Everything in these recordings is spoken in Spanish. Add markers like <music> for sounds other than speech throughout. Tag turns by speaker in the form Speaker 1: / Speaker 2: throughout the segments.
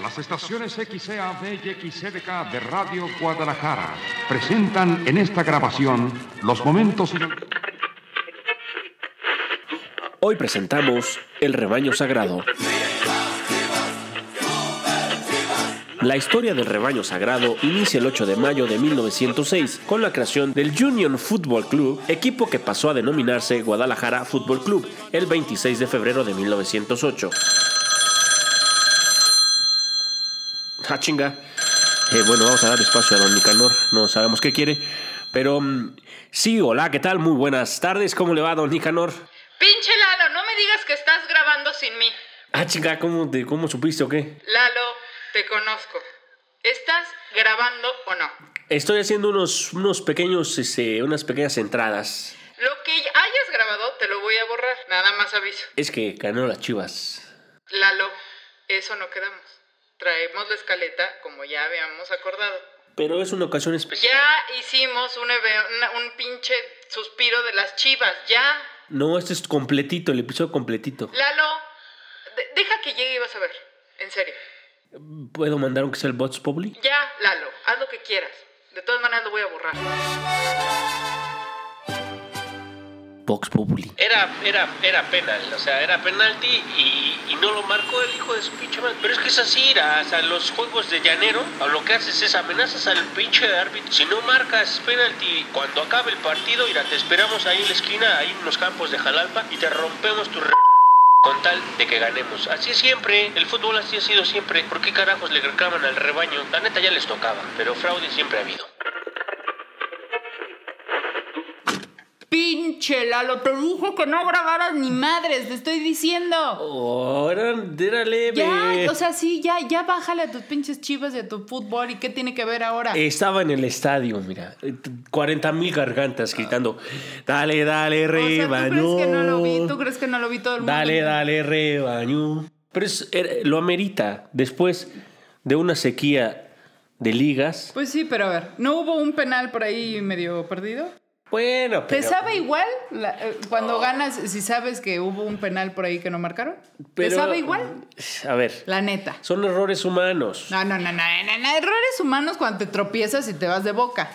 Speaker 1: Las estaciones XEAB y XCDK de Radio Guadalajara presentan en esta grabación los momentos...
Speaker 2: Hoy presentamos El rebaño sagrado. La historia del rebaño sagrado inicia el 8 de mayo de 1906 con la creación del Union Football Club, equipo que pasó a denominarse Guadalajara Football Club el 26 de febrero de 1908. Ah, chinga. Eh, bueno, vamos a dar espacio a don Nicanor, no sabemos qué quiere, pero mm, sí, hola, ¿qué tal? Muy buenas tardes, ¿cómo le va, don Nicanor?
Speaker 3: Pinche Lalo, no me digas que estás grabando sin mí.
Speaker 2: Ah, chinga, ¿cómo, te- cómo supiste o qué?
Speaker 3: Lalo, te conozco. ¿Estás grabando o no?
Speaker 2: Estoy haciendo unos, unos pequeños, este, unas pequeñas entradas.
Speaker 3: Lo que hayas grabado te lo voy a borrar, nada más aviso.
Speaker 2: Es que ganaron las chivas.
Speaker 3: Lalo, eso no quedamos. Traemos la escaleta como ya habíamos acordado.
Speaker 2: Pero es una ocasión especial.
Speaker 3: Ya hicimos un, una- un pinche suspiro de las chivas, ya.
Speaker 2: No, este es completito, el episodio completito.
Speaker 3: Lalo, de- deja que llegue y vas a ver. En serio.
Speaker 2: ¿Puedo mandar aunque sea el Bots Public?
Speaker 3: Ya, Lalo, haz lo que quieras. De todas maneras lo voy a borrar.
Speaker 2: Vox.
Speaker 4: Era, era, era penal, o sea, era penalti y, no lo marcó el hijo de su pinche. Pero es que es así, o sea, los juegos de llanero, o lo que haces es amenazas al pinche árbitro. Si no marcas penalti cuando acabe el partido, ira, te esperamos ahí en la esquina, ahí en los campos de Jalalpa, y te rompemos tu con tal de que ganemos. Así siempre, el fútbol así ha sido siempre. ¿Por qué carajos le reclaman al rebaño? La neta ya les tocaba, pero fraude siempre ha habido.
Speaker 3: Pinche Lalo, te dije que no grabaras ni madres, te estoy diciendo.
Speaker 2: Oh, leve.
Speaker 3: Ya, o sea, sí, ya, ya bájale a tus pinches chivas a tu fútbol. ¿Y qué tiene que ver ahora?
Speaker 2: Estaba en el estadio, mira. 40 mil gargantas gritando. Dale, dale,
Speaker 3: o sea, ¿tú
Speaker 2: rebaño.
Speaker 3: crees que no lo vi? ¿Tú crees que no lo vi todo el mundo?
Speaker 2: Dale, dale, rebaño. Pero es, lo amerita. Después de una sequía de ligas.
Speaker 3: Pues sí, pero a ver, ¿no hubo un penal por ahí medio perdido?
Speaker 2: Bueno,
Speaker 3: ¿Te
Speaker 2: pero.
Speaker 3: sabe igual la- eh, cuando ganas si sabes que hubo un penal por ahí que no marcaron? ¿Te
Speaker 2: pero-
Speaker 3: sabe igual?
Speaker 2: A ver,
Speaker 3: La neta.
Speaker 2: son errores humanos.
Speaker 3: No, no, no, no, no, no, errores humanos cuando te tropiezas y te vas de boca.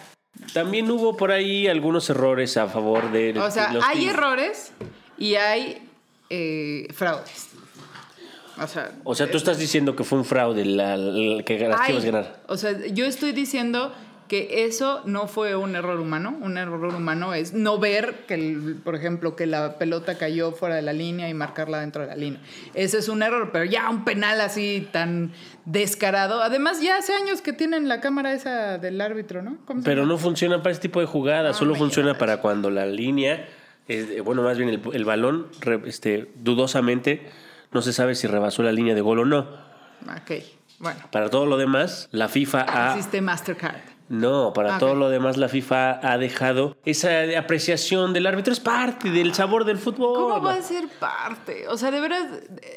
Speaker 2: También hubo por ahí algunos errores a favor de
Speaker 3: O sea,
Speaker 2: los
Speaker 3: hay errores y hay eh, fraudes. O sea,
Speaker 2: O sea, tú estás diciendo que fue un fraude la, la- que las
Speaker 3: hay-
Speaker 2: Chivas ganaron.
Speaker 3: O sea, yo estoy diciendo que eso no fue un error humano. Un error humano es no ver que, el- por ejemplo, que la pelota cayó fuera de la línea y marcarla dentro de la línea. Ese es un error, pero ya un penal así tan descarado. Además, ya hace años que tienen la cámara esa del árbitro, ¿no? ¿Cómo se
Speaker 2: Pero no funciona para este tipo de jugadas, solo funciona para cuando la línea, es- bueno, más bien el, el balón, re- este, dudosamente, no se sabe si rebasó la línea de gol o no.
Speaker 3: Ok, bueno.
Speaker 2: Para todo lo demás, la FIFA ha...
Speaker 3: Existe Mastercard.
Speaker 2: No, para
Speaker 3: Ah,
Speaker 2: todo lo demás, la FIFA ha dejado esa apreciación del árbitro. Es parte del sabor del fútbol.
Speaker 3: ¿Cómo va a ser parte? O sea, de veras,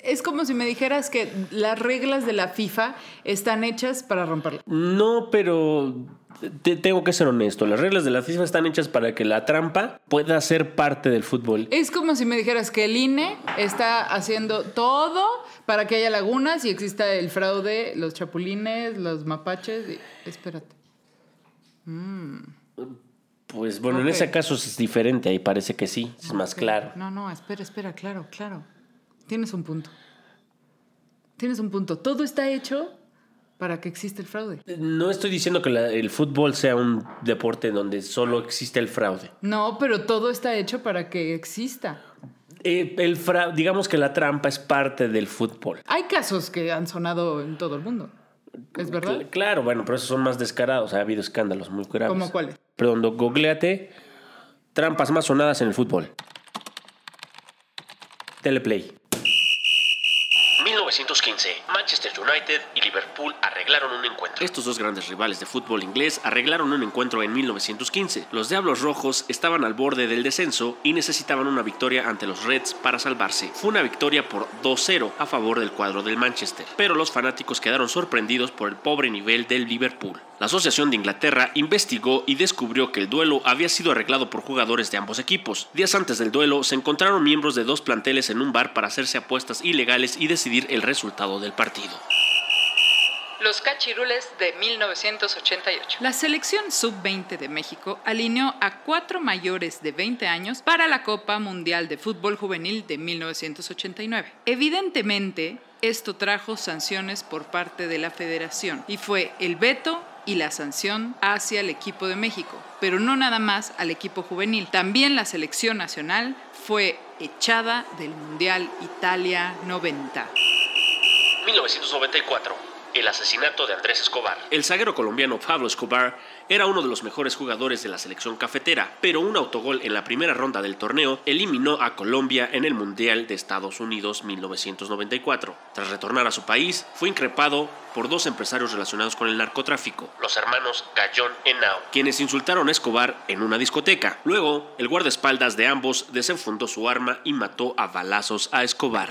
Speaker 3: es como si me dijeras que las reglas de la FIFA están hechas para romperla.
Speaker 2: No, pero te- tengo que ser honesto. Las reglas de la FIFA están hechas para que la trampa pueda ser parte del fútbol.
Speaker 3: Es como si me dijeras que el INE está haciendo todo para que haya lagunas y exista el fraude, los chapulines, los mapaches. y- Espérate.
Speaker 2: Pues bueno, en ese caso es diferente, ahí parece que sí, es más claro.
Speaker 3: No, no, espera, espera, claro, claro. Tienes un punto. Tienes un punto. Todo está hecho para que exista el fraude.
Speaker 2: No estoy diciendo que la- el fútbol sea un deporte donde solo existe el fraude.
Speaker 3: No, pero todo está hecho para que exista.
Speaker 2: Eh, el fra- digamos que la trampa es parte del fútbol.
Speaker 3: Hay casos que han sonado en todo el mundo. ¿Es verdad?
Speaker 2: Cl- Claro, bueno, pero esos son más descarados. Ha habido escándalos muy graves.
Speaker 3: ¿Cómo cuáles?
Speaker 2: Perdón, googleate trampas más sonadas en el fútbol. Teleplay.
Speaker 4: 1915, Manchester United y Liverpool arreglaron un encuentro.
Speaker 2: Estos dos grandes rivales de fútbol inglés arreglaron un encuentro en 1915. Los Diablos Rojos estaban al borde del descenso y necesitaban una victoria ante los Reds para salvarse. Fue una victoria por 2-0 a favor del cuadro del Manchester, pero los fanáticos quedaron sorprendidos por el pobre nivel del Liverpool. La Asociación de Inglaterra investigó y descubrió que el duelo había sido arreglado por jugadores de ambos equipos. Días antes del duelo se encontraron miembros de dos planteles en un bar para hacerse apuestas ilegales y decidir el resultado del partido.
Speaker 3: Los Cachirules de 1988. La selección sub-20 de México alineó a cuatro mayores de 20 años para la Copa Mundial de Fútbol Juvenil de 1989. Evidentemente, esto trajo sanciones por parte de la federación y fue el veto y la sanción hacia el equipo de México, pero no nada más al equipo juvenil. También la selección nacional fue echada del Mundial Italia 90.
Speaker 2: 1994 el asesinato de Andrés Escobar. El zaguero colombiano Pablo Escobar era uno de los mejores jugadores de la selección cafetera, pero un autogol en la primera ronda del torneo eliminó a Colombia en el Mundial de Estados Unidos 1994. Tras retornar a su país, fue increpado por dos empresarios relacionados con el narcotráfico, los hermanos Gallón Henao, quienes insultaron a Escobar en una discoteca. Luego, el guardaespaldas de ambos desenfundó su arma y mató a balazos a Escobar.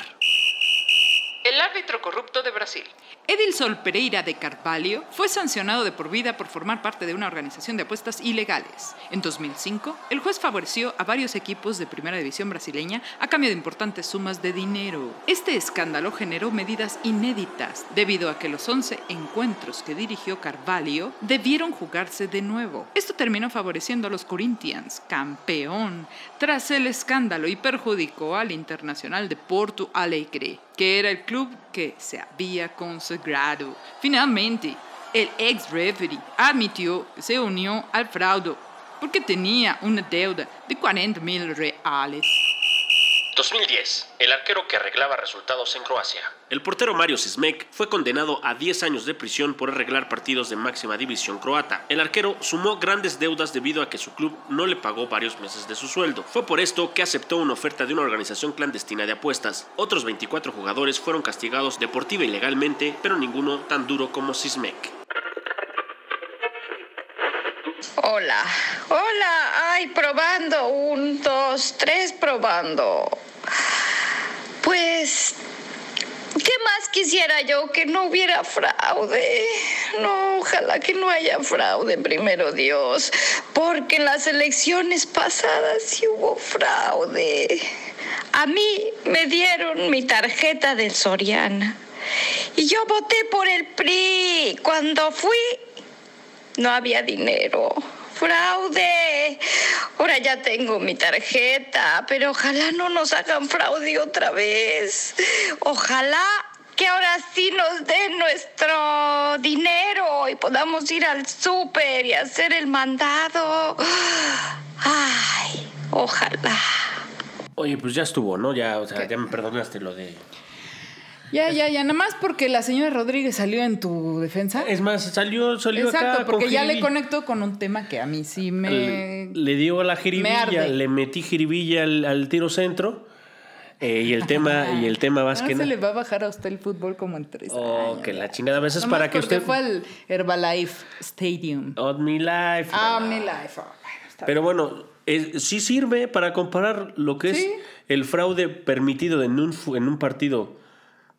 Speaker 3: El árbitro corrupto de Brasil. Edilson Pereira de Carvalho fue sancionado de por vida por formar parte de una organización de apuestas ilegales. En 2005, el juez favoreció a varios equipos de primera división brasileña a cambio de importantes sumas de dinero. Este escándalo generó medidas inéditas debido a que los 11 encuentros que dirigió Carvalho debieron jugarse de nuevo. Esto terminó favoreciendo a los Corinthians, campeón, tras el escándalo y perjudicó al Internacional de Porto Alegre, que era el club que se había consagrado. Finalmente, el ex referee admitió se unió al fraude porque tenía una deuda de 40 mil reales. 2010. El arquero que arreglaba resultados en Croacia. El portero Mario Sismek fue condenado a 10 años de prisión por arreglar partidos de máxima división croata. El arquero sumó grandes deudas debido a que su club no le pagó varios meses de su sueldo. Fue por esto que aceptó una oferta de una organización clandestina de apuestas. Otros 24 jugadores fueron castigados deportiva y legalmente, pero ninguno tan duro como Sismek.
Speaker 5: Hola, hola, ay, probando, un, dos, tres, probando. Pues, ¿qué más quisiera yo que no hubiera fraude? No, ojalá que no haya fraude, primero Dios, porque en las elecciones pasadas sí hubo fraude. A mí me dieron mi tarjeta del Soriana y yo voté por el PRI. Cuando fui, no había dinero fraude. Ahora ya tengo mi tarjeta, pero ojalá no nos hagan fraude otra vez. Ojalá que ahora sí nos den nuestro dinero y podamos ir al súper y hacer el mandado. Ay, ojalá.
Speaker 2: Oye, pues ya estuvo, ¿no? Ya, o sea, ya me perdonaste lo de
Speaker 3: ya, ya, ya, nada más porque la señora Rodríguez salió en tu defensa.
Speaker 2: Es más, salió, salió
Speaker 3: Exacto, porque ya le conectó con un tema que a mí sí me.
Speaker 2: Le, dio la jiribilla, le metí jiribilla al, tiro centro. Eh, y el tema, y el tema <laughs> más que
Speaker 3: se le va a bajar a usted el fútbol como en tres
Speaker 2: oh, que la chingada a veces para que usted.
Speaker 3: fue al Herbalife Stadium.
Speaker 2: OmniLife.
Speaker 3: Ah, OmniLife. Oh,
Speaker 2: Pero bueno, sí sirve para comparar lo que es el fraude permitido en un, en un partido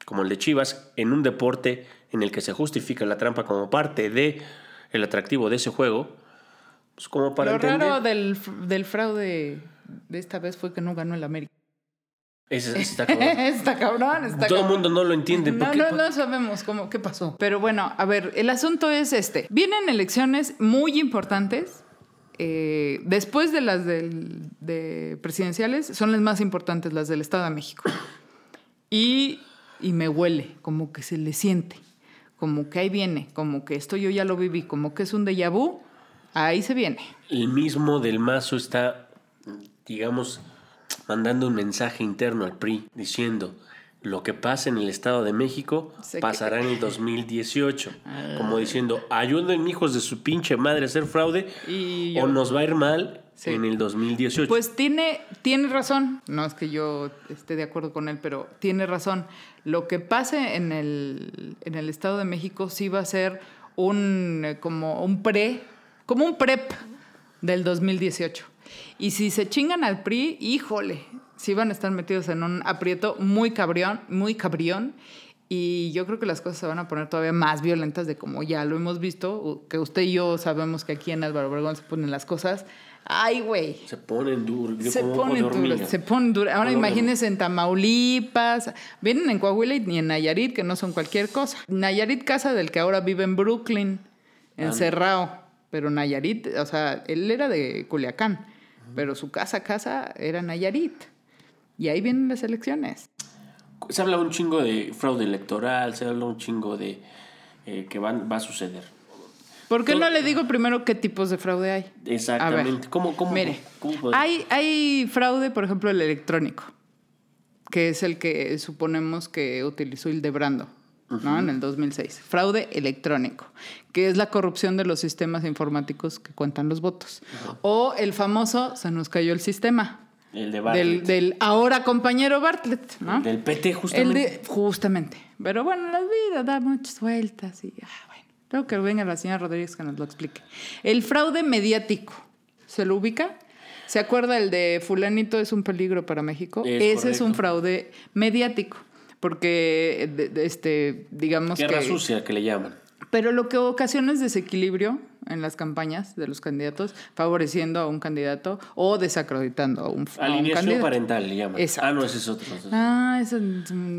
Speaker 2: como el de Chivas, en un deporte en el que se justifica la trampa como parte de el atractivo de ese juego, pues como para
Speaker 3: Lo raro del, del, fraude de esta vez fue que no ganó el América. <laughs>
Speaker 2: está cabrón.
Speaker 3: está cabrón,
Speaker 2: Todo el mundo no lo entiende.
Speaker 3: No, no, no sabemos cómo, qué pasó. Pero bueno, a ver, el asunto es este. Vienen elecciones muy importantes. Eh, después de las del, de presidenciales, son las más importantes, las del Estado de México. Y y me huele, como que se le siente, como que ahí viene, como que esto yo ya lo viví, como que es un déjà vu, ahí se viene.
Speaker 2: El mismo del mazo está, digamos, mandando un mensaje interno al PRI diciendo, lo que pasa en el Estado de México pasará en el 2018. <laughs> Ah. Como diciendo, ayuden hijos de su pinche madre a hacer fraude o nos va a ir mal en el 2018.
Speaker 3: Pues tiene, tiene razón. No es que yo esté de acuerdo con él, pero tiene razón. Lo que pase en el, en el Estado de México sí va a ser un, eh, como un pre, como un prep del 2018. Y si se chingan al PRI, híjole, sí van a estar metidos en un aprieto muy cabrión, muy cabrión. Y yo creo que las cosas se van a poner todavía más violentas de como ya lo hemos visto, que usted y yo sabemos que aquí en Álvaro Obregón se ponen las cosas. Ay, güey.
Speaker 2: Se ponen duros.
Speaker 3: Se ponen duras, se ponen duras. Ahora imagínense en Tamaulipas, vienen en Coahuila y ni en Nayarit, que no son cualquier cosa. Nayarit, casa del que ahora vive en Brooklyn, en Cerrao. Pero Nayarit, o sea, él era de Culiacán, pero su casa, casa era Nayarit. Y ahí vienen las elecciones.
Speaker 2: Se habla un chingo de fraude electoral, se habla un chingo de eh, que van, va a suceder.
Speaker 3: ¿Por qué
Speaker 2: Todo-
Speaker 3: no le digo primero qué tipos de fraude hay?
Speaker 2: Exactamente.
Speaker 3: Ver,
Speaker 2: ¿Cómo, cómo,
Speaker 3: Mire,
Speaker 2: cómo
Speaker 3: hay, hay fraude, por ejemplo, el electrónico, que es el que suponemos que utilizó Hildebrando, ¿no? En el 2006. Fraude electrónico, que es la corrupción de los sistemas informáticos que cuentan los votos. O el famoso, se nos cayó el sistema.
Speaker 2: El de
Speaker 3: Del,
Speaker 2: Bartlett.
Speaker 3: del ahora compañero Bartlett, ¿no?
Speaker 2: Del PT,
Speaker 3: El
Speaker 2: justamente.
Speaker 3: de- justamente. Pero bueno, la vida da muchas vueltas y ah. Creo que venga la señora Rodríguez que nos lo explique. El fraude mediático. ¿Se lo ubica? ¿Se acuerda el de fulanito es un peligro para México?
Speaker 2: Es
Speaker 3: Ese es un fraude mediático. Porque, de- de este, digamos
Speaker 2: Guerra
Speaker 3: que...
Speaker 2: sucia que le llaman.
Speaker 3: Pero lo que ocasiona es desequilibrio en las campañas de los candidatos, favoreciendo a un candidato o desacreditando a un, a un
Speaker 2: Alineación
Speaker 3: candidato.
Speaker 2: parental le llaman.
Speaker 3: Exacto.
Speaker 2: Ah, no, ese es otro. ese es otro.
Speaker 3: Ah, eso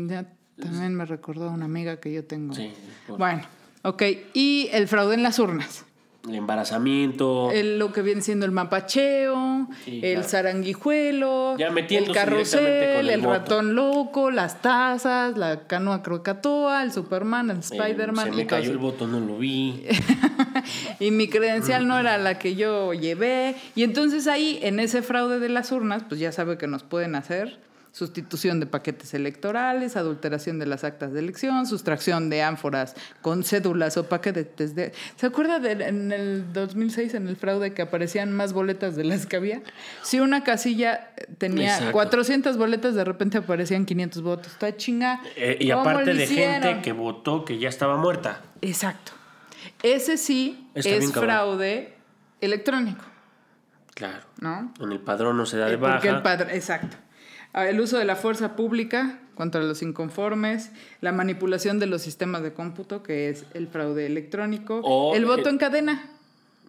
Speaker 3: ya también me recordó a una amiga que yo tengo.
Speaker 2: Sí,
Speaker 3: Bueno, ok. Y el fraude en las urnas.
Speaker 2: El embarazamiento.
Speaker 3: El- lo que viene siendo el mapacheo,
Speaker 2: Sí,
Speaker 3: el
Speaker 2: claro.
Speaker 3: zaranguijuelo,
Speaker 2: Ya
Speaker 3: el carrusel,
Speaker 2: el
Speaker 3: ratón loco, las tazas, la canoa crocatoa, el Superman, el
Speaker 2: Eh,
Speaker 3: Spider-Man.
Speaker 2: Se
Speaker 3: y
Speaker 2: me
Speaker 3: todo
Speaker 2: cayó el voto, no lo vi. <laughs>
Speaker 3: y mi credencial no era la que yo llevé. Y entonces ahí, en ese fraude de las urnas, pues ya sabe que nos pueden hacer sustitución de paquetes electorales, adulteración de las actas de elección, sustracción de ánforas con cédulas o paquetes de... ¿Se acuerda de, en el 2006 en el fraude que aparecían más boletas de las que había? Si una casilla tenía
Speaker 2: Exacto.
Speaker 3: 400 boletas, de repente aparecían 500 votos. Está chinga.
Speaker 2: Eh, y
Speaker 3: ¿Cómo
Speaker 2: aparte de
Speaker 3: hicieron?
Speaker 2: gente que votó que ya estaba muerta.
Speaker 3: Exacto. Ese sí
Speaker 2: Está
Speaker 3: es fraude electrónico,
Speaker 2: Claro.
Speaker 3: ¿no?
Speaker 2: En el padrón no se da de
Speaker 3: Eh, Porque
Speaker 2: baja.
Speaker 3: el padre, exacto. Ah, El uso de la fuerza pública contra los inconformes, la manipulación de los sistemas de cómputo, que es el fraude electrónico, el voto
Speaker 2: el-
Speaker 3: en cadena.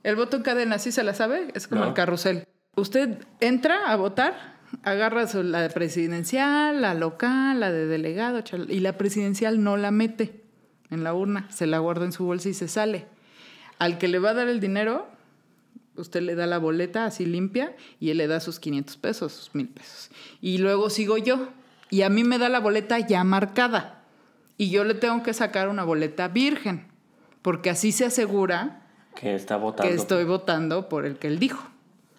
Speaker 3: El voto en cadena, ¿sí se la sabe? Es como
Speaker 2: No.
Speaker 3: el carrusel. Usted entra a votar, agarra la presidencial, la local, la de delegado, y la presidencial no la mete en la urna, se la guarda en su bolsa y se sale. Al que le va a dar el dinero, usted le da la boleta así limpia y él le da sus 500 pesos, sus 1000 pesos. Y luego sigo yo y a mí me da la boleta ya marcada y yo le tengo que sacar una boleta virgen, porque así se asegura
Speaker 2: Que está votando.
Speaker 3: que estoy votando por el que él dijo.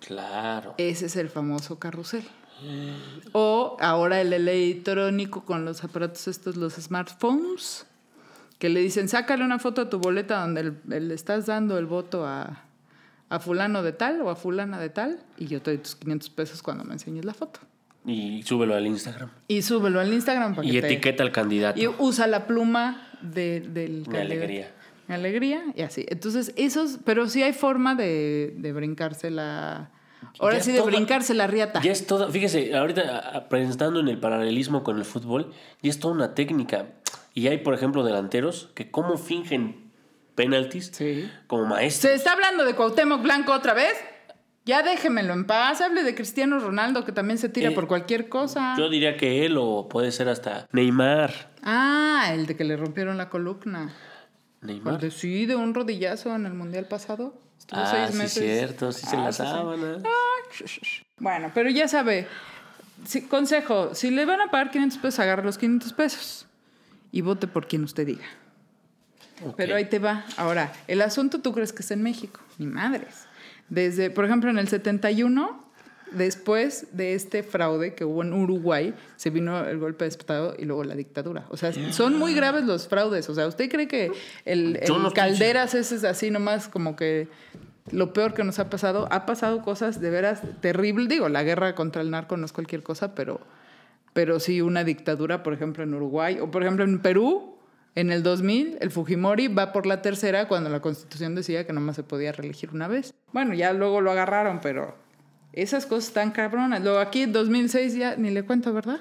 Speaker 2: Claro.
Speaker 3: Ese es el famoso carrusel. O ahora el electrónico con los aparatos estos, los smartphones, que le dicen, sácale una foto a tu boleta donde le- le estás dando el voto a, a fulano de tal o a fulana de tal, y yo te doy tus 500 pesos cuando me enseñes la foto.
Speaker 2: Y súbelo al Instagram.
Speaker 3: Y súbelo al Instagram para
Speaker 2: Y
Speaker 3: que te-
Speaker 2: etiqueta al candidato.
Speaker 3: Y usa la pluma de, del...
Speaker 2: De alegría.
Speaker 3: Alegría y así. Entonces, esos... Pero sí hay forma de, de brincarse la... Ahora
Speaker 2: Ya
Speaker 3: sí, de
Speaker 2: toda-
Speaker 3: brincarse la riata.
Speaker 2: Ya es todo, fíjese, ahorita pensando en el paralelismo con el fútbol, ya es toda una técnica. Y hay, por ejemplo, delanteros que cómo fingen penaltis
Speaker 3: Sí.
Speaker 2: como maestros.
Speaker 3: ¿Se está hablando de Cuauhtémoc Blanco otra vez? Ya déjemelo en paz. Hable de Cristiano Ronaldo, que también se tira
Speaker 2: Eh,
Speaker 3: por cualquier cosa.
Speaker 2: Yo diría que él o puede ser hasta Neymar.
Speaker 3: Ah, el de que le rompieron la columna. El
Speaker 2: Neymar.
Speaker 3: de, sí, de un rodillazo en el Mundial pasado. Estuvo
Speaker 2: Ah,
Speaker 3: seis
Speaker 2: sí,
Speaker 3: meses.
Speaker 2: cierto, sí se
Speaker 3: Ah,
Speaker 2: la
Speaker 3: sí, sí.
Speaker 2: sábana.
Speaker 3: Bueno, pero ya sabe. Si- consejo, si le van a pagar 500 pesos, agarre los 500 pesos. Y vote por quien usted diga. Pero ahí te va. Ahora, el asunto tú crees que es en México. Ni madres. Desde, por ejemplo, en el 71, después de este fraude que hubo en Uruguay, se vino el golpe de Estado y luego la dictadura. O sea, son muy graves los fraudes. O sea, ¿usted cree que el, Calderas ese es así nomás como que lo peor que nos ha pasado? Ha pasado cosas de veras terribles. Digo, la guerra contra el narco no es cualquier cosa, pero, pero sí una dictadura, por ejemplo, en Uruguay. O, por ejemplo, en Perú, en el 2000, el Fujimori va por la tercera cuando la constitución decía que nomás se podía reelegir una vez. Bueno, ya luego lo agarraron, pero esas cosas están cabronas. Luego aquí en 2006 ya ni le cuento, ¿verdad?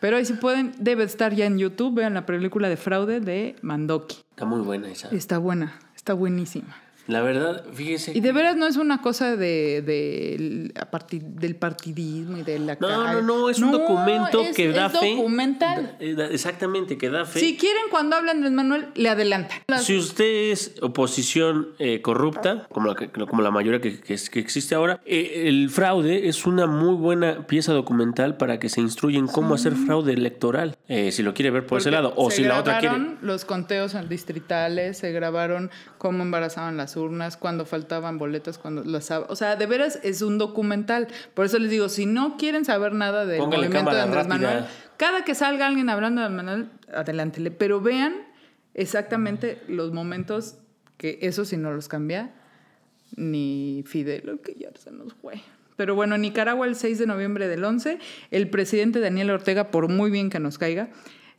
Speaker 3: Pero ahí si pueden, debe estar ya en YouTube. Vean la película de fraude de Mandoki.
Speaker 2: Está muy buena esa.
Speaker 3: Está buena, está buenísima.
Speaker 2: La verdad, fíjese.
Speaker 3: Y de veras no es una cosa de, de- a partir del partidismo y de la
Speaker 2: No, no, no, es un documento
Speaker 3: es-
Speaker 2: que da
Speaker 3: es
Speaker 2: fe.
Speaker 3: documental.
Speaker 2: Da- eh, exactamente, que da fe.
Speaker 3: Si quieren, cuando hablan de Manuel, le adelantan. Las-
Speaker 2: Si usted es oposición eh, corrupta, como la, como la mayoría que, que que existe ahora, eh, el fraude es una muy buena pieza documental para que se instruya en cómo hacer fraude electoral, eh, si lo quiere ver por ese lado, o
Speaker 3: se
Speaker 2: si la otra quiere...
Speaker 3: grabaron los conteos distritales, se grabaron cómo embarazaban las urnas, cuando faltaban boletas, cuando las... O sea, de veras es un documental. Por eso les digo, si no quieren saber nada del
Speaker 2: Póngale
Speaker 3: movimiento de Andrés
Speaker 2: rápida.
Speaker 3: Manuel, cada que salga alguien hablando de Andrés Manuel, adelántele. Pero vean exactamente los momentos que eso si no los cambia, ni Fidel, que ya se nos fue. Pero bueno, en Nicaragua el 6 de noviembre del 11, el presidente Daniel Ortega, por muy bien que nos caiga,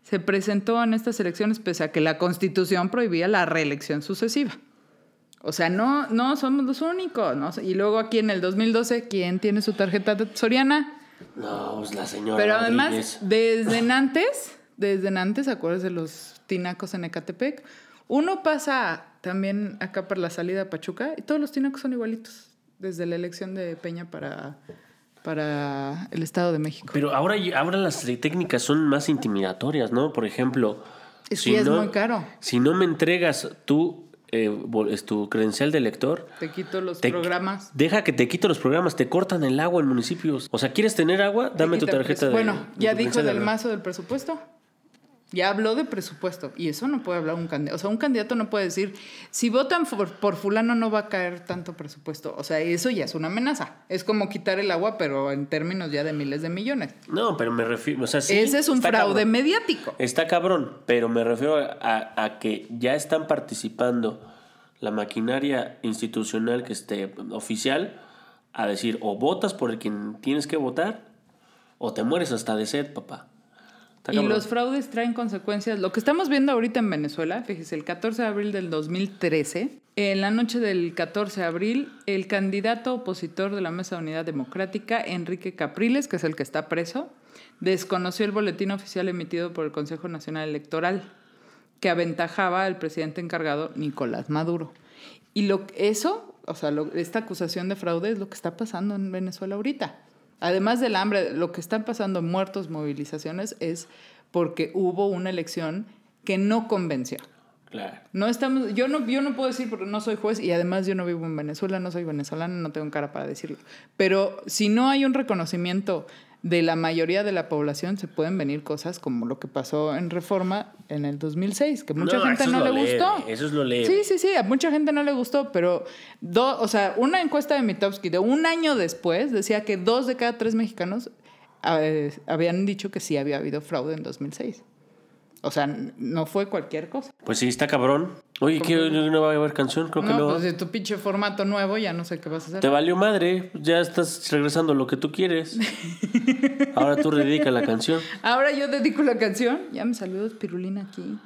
Speaker 3: se presentó en estas elecciones pese a que la constitución prohibía la reelección sucesiva. O sea, no, no somos los únicos. ¿no? Y luego aquí en el 2012, ¿quién tiene su tarjeta de Soriana?
Speaker 2: No, pues la señora
Speaker 3: Pero además,
Speaker 2: Rodríguez.
Speaker 3: desde antes, desde antes, acuérdense de los tinacos en Ecatepec, uno pasa también acá por la salida a Pachuca y todos los tinacos son igualitos, desde la elección de Peña para, para el Estado de México.
Speaker 2: Pero ahora, ahora las técnicas son más intimidatorias, ¿no? Por ejemplo...
Speaker 3: Es que ya es
Speaker 2: no-
Speaker 3: muy caro.
Speaker 2: Si no me entregas tú eh, es tu credencial de lector,
Speaker 3: Te quito los
Speaker 2: Te-
Speaker 3: programas.
Speaker 2: Deja que te quito los programas, te cortan el agua en municipios. O sea, ¿quieres tener agua? Dame tu tarjeta de.
Speaker 3: Bueno, ya dijo del mazo del presupuesto. Ya habló de presupuesto y eso no puede hablar un candidato. O sea, un candidato no puede decir, si votan por, por fulano no va a caer tanto presupuesto. O sea, eso ya es una amenaza. Es como quitar el agua, pero en términos ya de miles de millones.
Speaker 2: No, pero me refiero. O sea, sí,
Speaker 3: Ese es un fraude
Speaker 2: cabrón.
Speaker 3: mediático.
Speaker 2: Está cabrón, pero me refiero a, a que ya están participando la maquinaria institucional que esté oficial a decir o votas por el quien tienes que votar o te mueres hasta de sed, papá. Está
Speaker 3: Y
Speaker 2: cabrón.
Speaker 3: los fraudes traen consecuencias. Lo que estamos viendo ahorita en Venezuela, fíjese, el 14 de abril del 2013, en la noche del 14 de abril, el candidato opositor de la Mesa de Unidad Democrática, Enrique Capriles, que es el que está preso, desconoció el boletín oficial emitido por el Consejo Nacional Electoral, que aventajaba al presidente encargado, Nicolás Maduro. Y lo, eso, o sea, lo- esta acusación de fraude es lo que está pasando en Venezuela ahorita. Además del hambre, lo que están pasando muertos, movilizaciones, es porque hubo una elección que no convenció.
Speaker 2: Claro.
Speaker 3: No estamos, yo no, yo no puedo decir porque no soy juez y además yo no vivo en Venezuela, no soy venezolana, no tengo cara para decirlo. Pero si no hay un reconocimiento de la mayoría de la población, se pueden venir cosas como lo que pasó en Reforma en el 2006, que mucha
Speaker 2: No,
Speaker 3: gente no le
Speaker 2: leve,
Speaker 3: gustó.
Speaker 2: eso es lo leve.
Speaker 3: Sí, sí, sí, a mucha gente no le gustó, pero do- o sea, una encuesta de Mitowski de un año después decía que dos de cada tres mexicanos eh, habían dicho que sí había habido fraude en 2006. O sea, no fue cualquier cosa.
Speaker 2: Pues sí, está cabrón. Oye, ¿qué no va a haber canción? Creo que
Speaker 3: No,
Speaker 2: no.
Speaker 3: pues de tu pinche formato nuevo ya no sé qué vas a hacer.
Speaker 2: Te valió madre, ya estás regresando a lo que tú quieres. Ahora tú dedica la canción. <laughs>
Speaker 3: Ahora yo dedico la canción. Ya me saludó Pirulina aquí.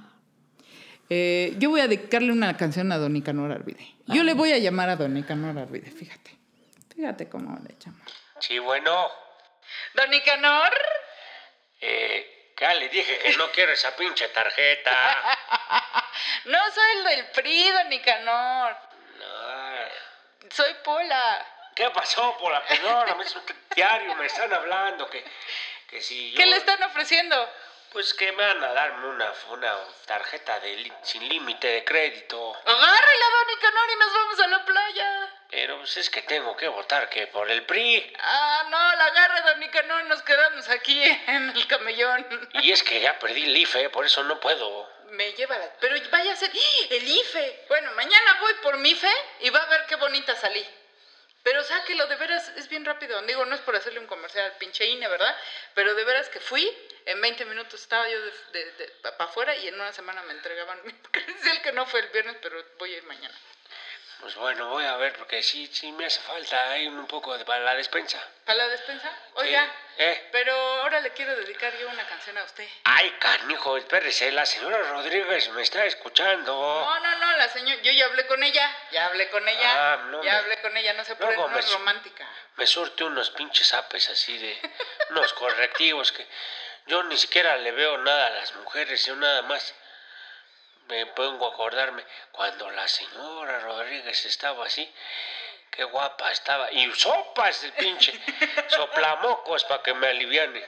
Speaker 3: Eh, yo voy a dedicarle una canción a Don Nicanor Arvide. Yo le voy a llamar a Don Nicanor Arvide, fíjate. Fíjate cómo le llamo.
Speaker 4: Sí, bueno.
Speaker 3: Don Nicanor.
Speaker 4: Eh, ya le dije que no quiero esa pinche tarjeta. <laughs>
Speaker 3: No soy el del PRI, Don Nicanor.
Speaker 4: No.
Speaker 3: Soy Pola.
Speaker 4: ¿Qué pasó por la perdóname? Es un diario, me están hablando que, que si yo...
Speaker 3: ¿Qué le están ofreciendo?
Speaker 4: Pues que me van a darme una, una tarjeta de li- sin límite de crédito.
Speaker 3: Agárrela, Don Nicanor, y nos vamos a la playa.
Speaker 4: Pero pues es que tengo que votar que por el PRI.
Speaker 3: Ah, no, la agarra, Don Nicanor, y nos quedamos aquí en el camellón.
Speaker 4: Y es que ya perdí el IFE, por eso no puedo.
Speaker 3: Me lleva la... Pero vaya a ser... ¡Ah! ¡El IFE! Bueno, mañana voy por mi IFE y va a ver qué bonita salí. Pero sáquelo, de veras, es bien rápido. Digo, no es por hacerle un comercial al pinche INE, ¿verdad? Pero de veras que fui, en 20 minutos estaba yo de, de, para afuera y en una semana me entregaban mi <laughs> credencial, que no fue el viernes, pero voy a ir mañana.
Speaker 4: Pues bueno, voy a ver porque sí, sí me hace falta un poco de, para la despensa.
Speaker 3: ¿Para la despensa? Oiga,
Speaker 4: ¿Eh?
Speaker 3: pero ahora le quiero dedicar yo una canción a usted.
Speaker 4: Ay, canijo, espérese, la señora Rodríguez me está escuchando.
Speaker 3: No, no, no, la señora, yo ya hablé con ella, ya hablé con ella,
Speaker 4: Ah, no
Speaker 3: ya
Speaker 4: me-
Speaker 3: hablé con ella, no se puede, no
Speaker 4: me
Speaker 3: es
Speaker 4: su-
Speaker 3: romántica.
Speaker 4: Me surte unos pinches apes así de... unos correctivos que... yo ni siquiera le veo nada a las mujeres, yo nada más me pongo a acordarme cuando la señora Rodríguez estaba así, qué guapa estaba, y sopas el pinche, <laughs> soplamocos para que me aliviane.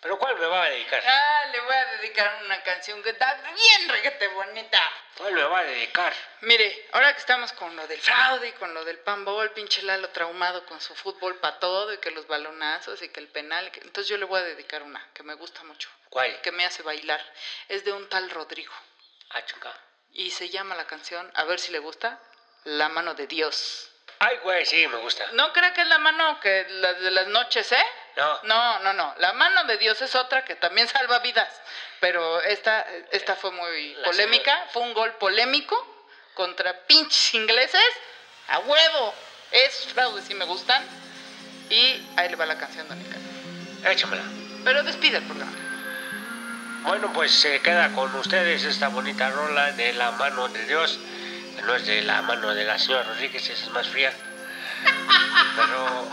Speaker 4: Pero ¿cuál me va a dedicar?
Speaker 3: Ah, le voy a dedicar una canción que está bien reguete bonita.
Speaker 4: ¿Cuál me va a dedicar?
Speaker 3: Mire, ahora que estamos con lo del fraude y con lo del panball, pinche Lalo traumado con su fútbol para todo y que los balonazos y que el penal, que- entonces yo le voy a dedicar una que me gusta mucho,
Speaker 4: ¿Cuál?
Speaker 3: que me hace bailar. Es de un tal Rodrigo
Speaker 4: Ah, chinga.
Speaker 3: y se llama la canción, a ver si le gusta, La mano de Dios.
Speaker 4: Ay, güey, sí, me gusta.
Speaker 3: No creo que es la mano que la de las noches, ¿eh?
Speaker 4: No.
Speaker 3: No, no, no. La mano de Dios es otra que también <laughs> salva vidas. Pero esta, esta fue muy
Speaker 4: La
Speaker 3: polémica. Fue un gol polémico contra pinches ingleses. A huevo. Esos fraudes sí me gustan. Y ahí le va la canción, Don Ricardo.
Speaker 4: Échamela.
Speaker 3: Pero despide el programa.
Speaker 4: Bueno, pues se queda con ustedes esta bonita rola de la mano de Dios, no es de la mano de la señora Rodríguez, esa es más fría. <laughs> Pero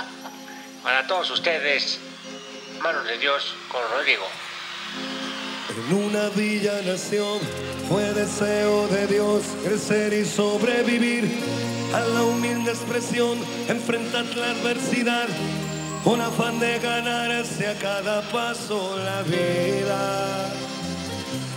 Speaker 4: para todos ustedes, mano de Dios con Rodrigo.
Speaker 6: En una villa nación fue deseo de Dios crecer y sobrevivir a la humilde expresión, enfrentar la adversidad, con afán de ganarse a cada paso la vida.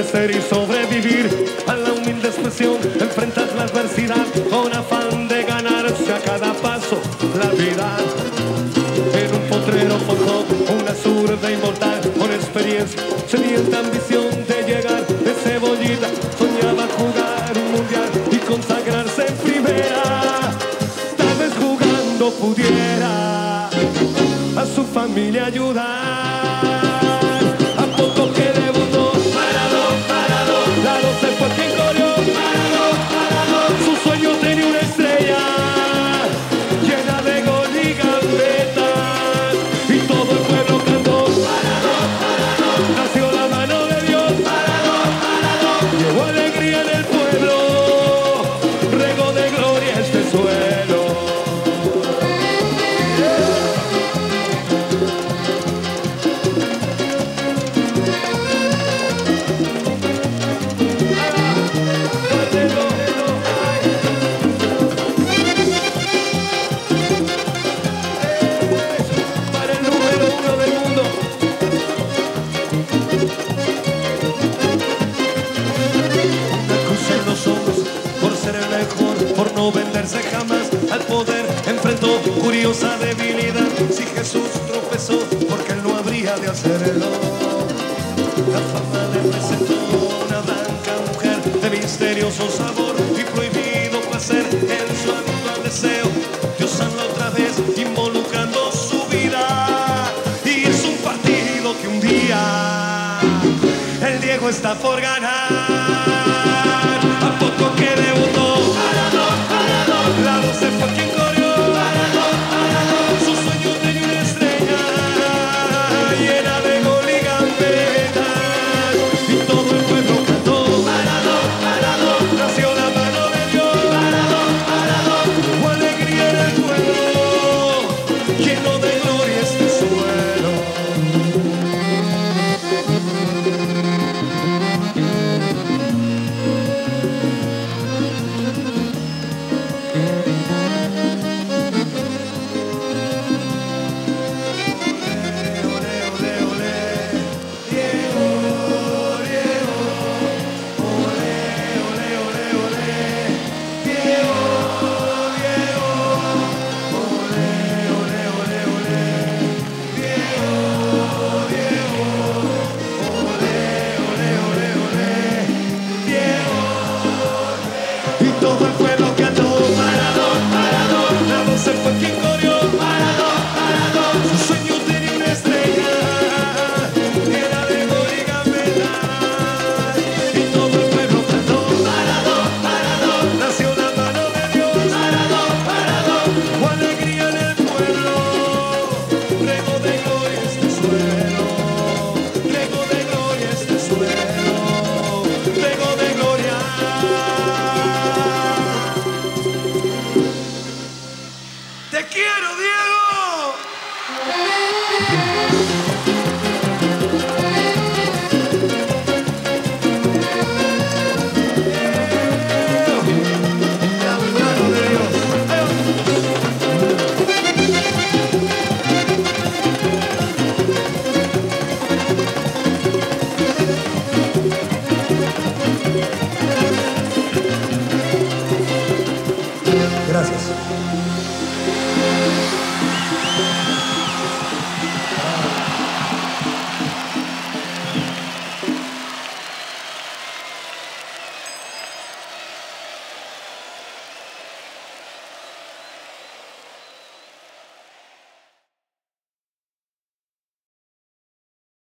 Speaker 6: Crecer y sobrevivir a la humilde expresión, enfrentar la adversidad con afán de ganarse a cada paso la vida. En un potrero forjó una zurda inmortal con experiencia, sedienta ambición de llegar de cebollita. Soñaba jugar un mundial y consagrarse en primera. Tal vez jugando pudiera a su familia ayudar. La fama le presentó una blanca mujer de misterioso sabor y prohibido placer en su habitual deseo. Dios habla otra vez involucrando su vida y es un partido que un día el Diego está por ganar. Música